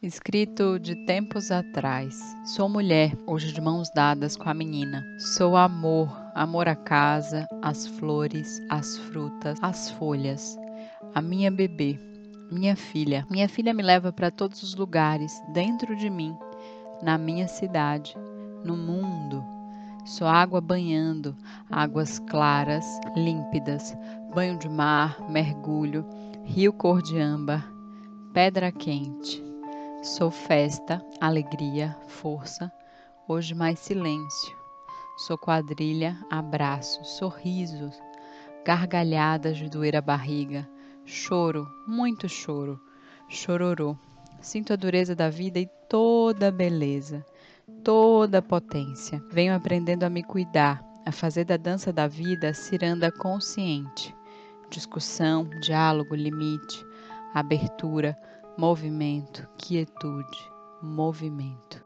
Escrito de tempos atrás. Sou mulher, hoje de mãos dadas com a menina. Sou amor, amor à casa, às flores, às frutas, às folhas. A minha bebê, minha filha. Minha filha me leva para todos os lugares, dentro de mim, na minha cidade, no mundo. Sou água banhando, águas claras, límpidas, banho de mar, mergulho, rio cor de âmbar, pedra quente. Sou festa, alegria, força, hoje mais silêncio. Sou quadrilha, abraço, sorrisos, gargalhadas de doer a barriga, choro, muito choro, chororô. Sinto a dureza da vida e toda a beleza, toda a potência. Venho aprendendo a me cuidar, a fazer da dança da vida ciranda consciente. Discussão, diálogo, limite, abertura, movimento, quietude, movimento.